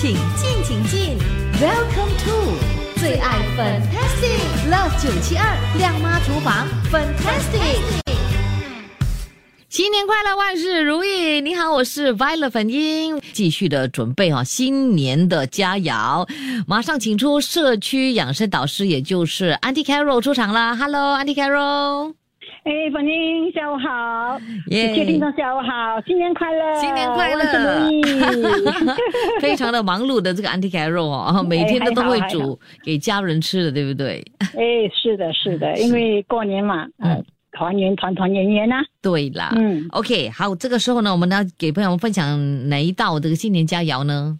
请进，请进，Welcome to 最爱 Fantastic Love 九七二亮妈厨房 Fantastic。新年快乐，万事如意！你好，我是 Violet 粉英，继续的准备哈新年的佳肴，马上请出社区养生导师，也就是 Auntie Carol 出场了。Hello，Auntie Carol。哎，粉英，下午好！耶确定的下午好，新年快乐，新年快乐。非常的忙碌的这个 Auntie Carol 哦，每天都都会煮给家人吃的，对不对？哎，是的，是的，因为过年嘛，嗯，团圆，团团圆圆呐。对啦，嗯，OK，好，这个时候呢，我们要给朋友们分享哪一道这个新年佳肴呢？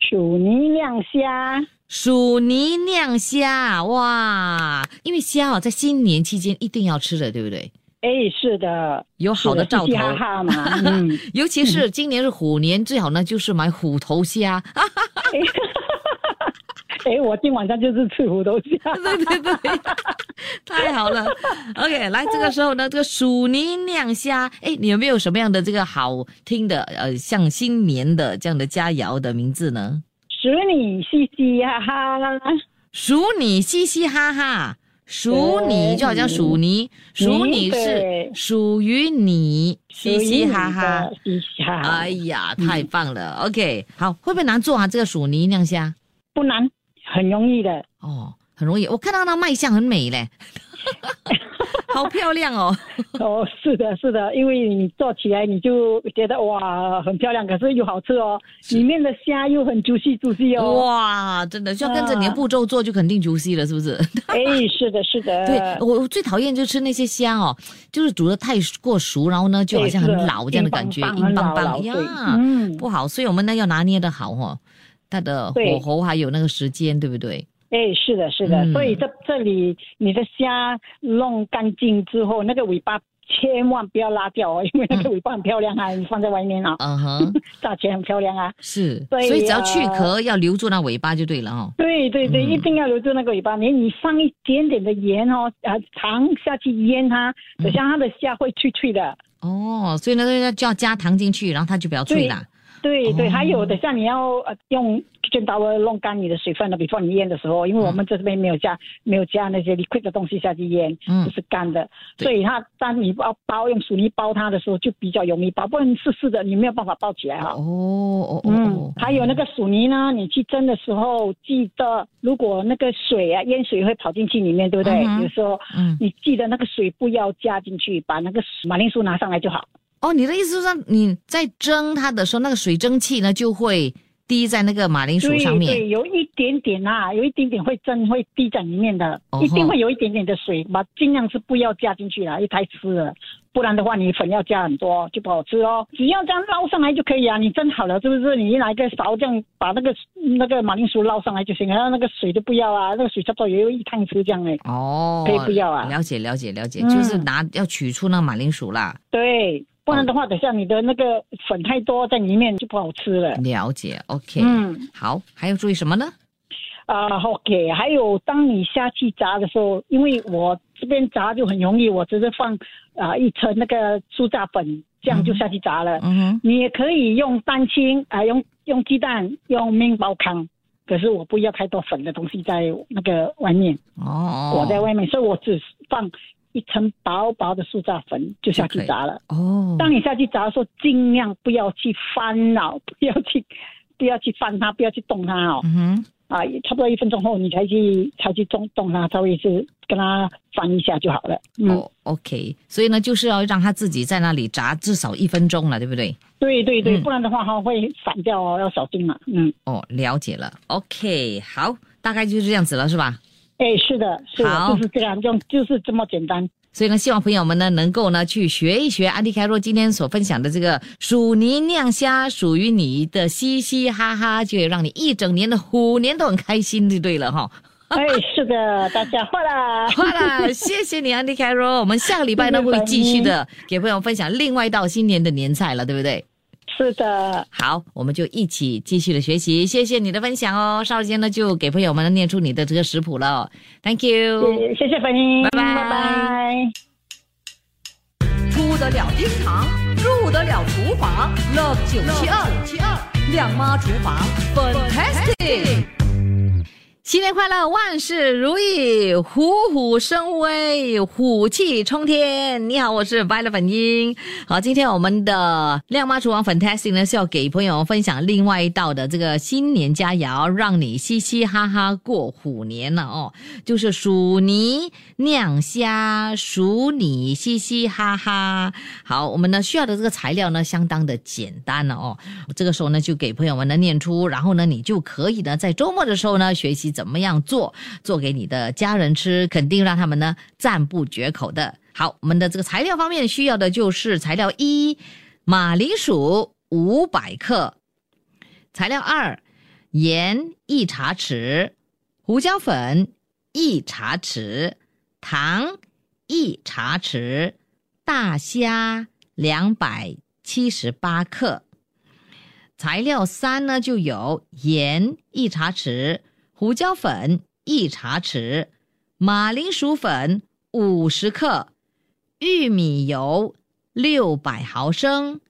薯泥酿虾，薯泥酿虾，哇！因为虾哦，在新年期间一定要吃的，对不对？哎，是的，有好的兆头。哈哈嘛，嗯，尤其是今年是虎年，最好呢就是买虎头虾。哎，我今晚上就是吃虎头虾，对 对对，太好了。OK，来这个时候呢，这个鼠泥酿虾，哎，你有没有什么样的这个好听的呃，像新年的这样的佳肴的名字呢？鼠你嘻嘻哈哈，鼠你嘻嘻哈哈，数你就好像属你，属你是属于你，嘻嘻哈哈。嘻嘻哈哈，哎呀，太棒了！OK，好，会不会难做啊？这个属泥酿虾不难，很容易的。哦，很容易。我看到那卖相很美嘞，好漂亮哦。哦，是的，是的，因为你做起来你就觉得哇很漂亮，可是又好吃哦，里面的虾又很 juicy juicy 哦。哇，真的就要跟着你的步骤做，就肯定 juicy 了，是不是？哎，是的，是的，对我我最讨厌就吃那些虾哦，就是煮的太过熟，然后呢就好像很老这样的感觉，硬邦邦邦很老邦呀对，嗯，不好。所以我们呢要拿捏的好哦，它的火候还有那个时间，对不对？哎，是的，是的，嗯所以这这里你的虾弄干净之后，那个尾巴千万不要拉掉哦，因为那个尾巴很漂亮啊，你放在外面啊，嗯哼，炸起来很漂亮啊。是，对所以只要去呃壳，要留住那尾巴就对了哦。对对对，嗯一定要留住那个尾巴。你你放一点点的盐哦，啊，糖下去腌它，等下它的虾会脆脆的。哦，所以呢要就要加糖进去，然后它就比较脆啦。对对，哦。还有等下你要呃用 kitchen towel 弄干你的水分了，before 你腌的时候，因为我们这边没有加没有加那些 liquid 的东西下去腌，嗯。就是干的，对。所以它当你要包用水泥包它的时候就比较容易包，不然湿湿的你没有办法包起来哈。哦哦哦嗯哦，，还有那个薯泥呢，你去蒸的时候记得，如果那个水啊淹水会跑进去里面，对不对？嗯哼。有时候嗯，你记得那个水不要加进去，把那个马铃薯拿上来就好。哦，你的意思是说你在蒸它的时候，那个水蒸气呢就会滴在那个马铃薯上面。对，有一点点啊，有一点点会蒸，会滴在里面的，哦一定会有一点点的水，把尽量是不要加进去啦，因为太湿了，不然的话你粉要加很多就不好吃哦。只要这样捞上来就可以啊，你蒸好了是不是？你拿一个勺这样把那个那个马铃薯捞上来就行了，然后那个水就不要啊，那个水差不多也有一汤匙这样哎。哦，可以不要啊了解了解了解，嗯就是拿要取出那马铃薯啦。对，不然的话，等下你的那个粉太多在里面就不好吃了。了解，OK，嗯。好，还要注意什么呢？啊、o k 还有当你下去炸的时候，因为我这边炸就很容易，我只是放啊、一层那个酥炸粉，这样就下去炸了。嗯哼，你也可以用蛋清啊、用用鸡蛋，用面包糠，可是我不要太多粉的东西在那个外面，哦，我在外面，所以我只放一层薄薄的酥炸粉就下去炸了。哦，当你下去炸的时候，尽量不要去翻扰，不要去不要去翻它，不要去动它哦。嗯哼，啊，差不多一分钟后你才去才去动动它，稍微是跟它翻一下就好了。嗯，哦，OK，所以呢，就是要让它自己在那里炸至少一分钟了，对不对？对对对，嗯不然的话它会散掉哦，要小心了。嗯，哦，了解了，OK，好，大概就是这样子了，是吧？哎，是的，是的，就是这样，用就是这么简单。所以呢，希望朋友们呢能够呢去学一学安迪凯若今天所分享的这个鼠泥酿虾，属于你的嘻嘻哈哈，就会让你一整年的虎年都很开心，就对了哈。哎，是的，大家坏了。好了，谢谢你，安迪凯若。我们下个礼拜呢会继续的给朋友分享另外一道新年的年菜了，对不对？是的，好，我们就一起继续的学习。谢谢你的分享哦。稍后间呢就给朋友们念出你的这个食谱了。Thank you。谢谢谢粉英，拜拜拜拜。出得了厅堂，入得了厨房，Love 九七二。亮妈厨房，fantastic。新年快乐，万事如意，虎虎生威，虎气冲天。你好，我是 Violet 粉英。好，今天我们的亮妈厨房 Fantastic 呢是要给朋友分享另外一道的这个新年佳肴，让你嘻嘻哈哈过虎年了哦。就是薯泥酿虾，薯泥嘻嘻哈哈。好，我们呢需要的这个材料呢相当的简单了哦。这个时候呢就给朋友们呢念出，然后呢你就可以呢在周末的时候呢学习。怎么样做？做给你的家人吃，肯定让他们呢赞不绝口的。好，我们的这个材料方面需要的就是材料一：马铃薯五百克；材料二：盐一茶匙，胡椒粉一茶匙，糖一茶匙，大虾两百七十八克。材料三呢，就有盐一茶匙。胡椒粉一茶匙，马铃薯粉五十克，玉米油六百毫升，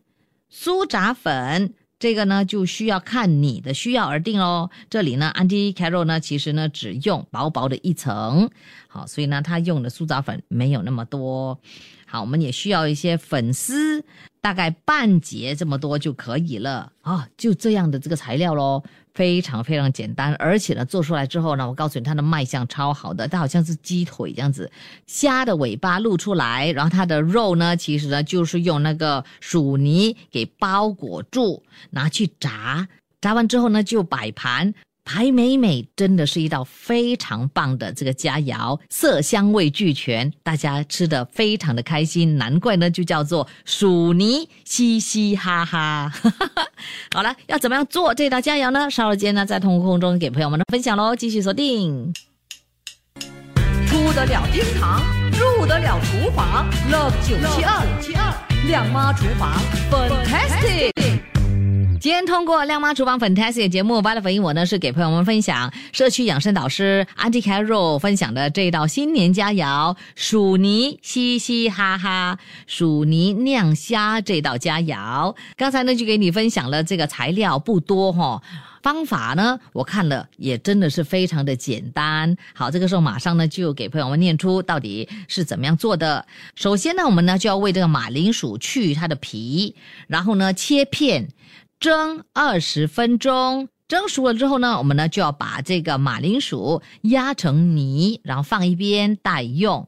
酥炸粉这个呢就需要看你的需要而定哦。这里呢，Andy Carol 呢其实呢只用薄薄的一层，好，所以呢他用的酥炸粉没有那么多。好，我们也需要一些粉丝，大概半截这么多就可以了啊，就这样的这个材料喽。非常非常简单，而且呢，做出来之后呢，我告诉你，它的卖相超好的，它好像是鸡腿这样子，虾的尾巴露出来，然后它的肉呢，其实呢就是用那个薯泥给包裹住，拿去炸，炸完之后呢就摆盘。还美美，真的是一道非常棒的这个佳肴，色香味俱全，大家吃的非常的开心，难怪呢就叫做薯泥，嘻嘻哈哈。好了，要怎么样做这道佳肴呢？稍后间呢在通空中给朋友们的分享喽，继续锁定。出得了厅堂，入得了厨房，Love 九七二七二亮妈厨房，Fantastic。今天通过亮妈厨房 Fantastic 节目，巴勒粉英我呢是给朋友们分享社区养生导师 Auntie Carol 分享的这一道新年佳肴薯泥，嘻嘻哈哈，薯泥酿虾这道佳肴。刚才呢就给你分享了这个材料不多哈，方法呢我看了也真的是非常的简单。好，这个时候马上呢就给朋友们念出到底是怎么样做的。首先呢，我们呢就要为这个马铃薯去它的皮，然后呢切片。蒸二十分钟，蒸熟了之后呢，我们呢就要把这个马铃薯压成泥，然后放一边待用。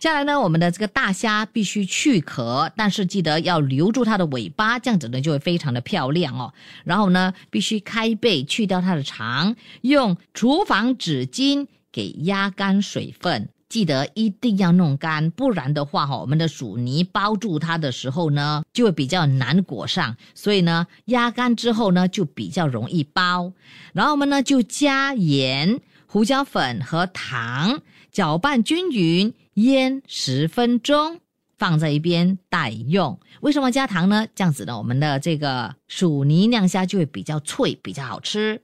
接下来呢，我们的这个大虾必须去壳，但是记得要留住它的尾巴，这样子呢就会非常的漂亮哦。然后呢，必须开背去掉它的肠，用厨房纸巾给压干水分。记得一定要弄干，不然的话哈，我们的薯泥包住它的时候呢，就会比较难裹上。所以呢，压干之后呢，就比较容易包。然后我们呢，就加盐、胡椒粉和糖，搅拌均匀，腌十分钟，放在一边待用。为什么加糖呢？这样子呢，我们的这个薯泥酿虾就会比较脆，比较好吃。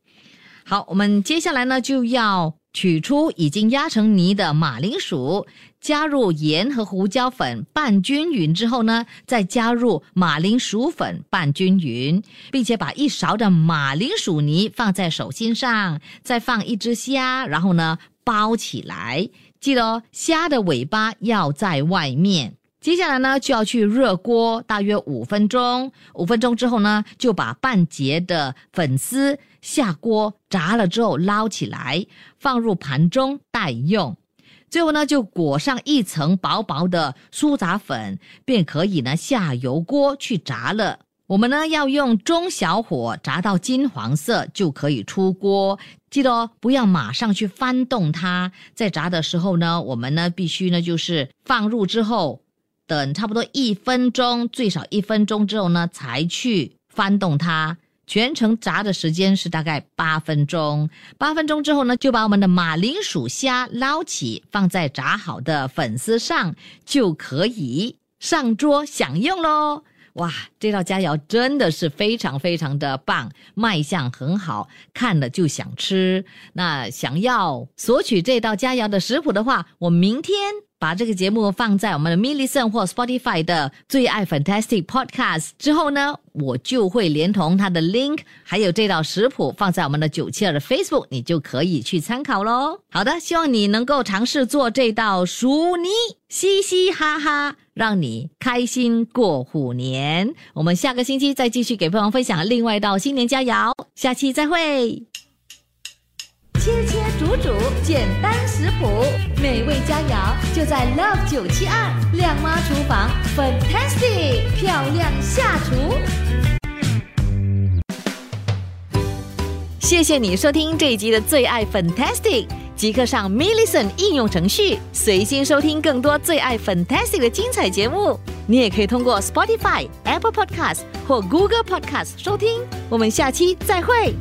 好，我们接下来呢，就要。取出已经压成泥的马铃薯，加入盐和胡椒粉拌均匀之后呢，再加入马铃薯粉拌均匀，并且把一勺的马铃薯泥放在手心上，再放一只虾，然后呢包起来。记得哦，虾的尾巴要在外面。接下来呢，就要去热锅，大约五分钟。五分钟之后呢，就把半截的粉丝下锅炸了之后捞起来，放入盘中待用。最后呢，就裹上一层薄薄的酥炸粉，便可以呢下油锅去炸了。我们呢要用中小火炸到金黄色就可以出锅。记得哦，不要马上去翻动它。在炸的时候呢，我们呢必须呢就是放入之后。等差不多一分钟，最少一分钟之后呢，才去翻动它。全程炸的时间是大概八分钟。八分钟之后呢，就把我们的马铃薯虾捞起，放在炸好的粉丝上，就可以上桌享用喽。哇，这道佳肴真的是非常非常的棒，卖相很好，看了就想吃。那想要索取这道佳肴的食谱的话，我明天。把这个节目放在我们的 m i l l i c e n 或 Spotify 的最爱 Fantastic Podcast 之后呢，我就会连同它的 link，还有这道食谱放在我们的九七二的 Facebook，你就可以去参考喽。好的，希望你能够尝试做这道薯泥，嘻嘻哈哈，让你开心过虎年。我们下个星期再继续给朋友分享另外一道新年佳肴，下期再会。切切煮煮，简单食谱，美味佳肴就在 Love 九七二亮妈厨房，Fantastic 漂亮下厨。谢谢你收听这一集的最爱 Fantastic，即刻上 m i l l i c e n 应用程序，随心收听更多最爱 Fantastic 的精彩节目。你也可以通过 Spotify、Apple Podcast 或 Google Podcast 收听。我们下期再会。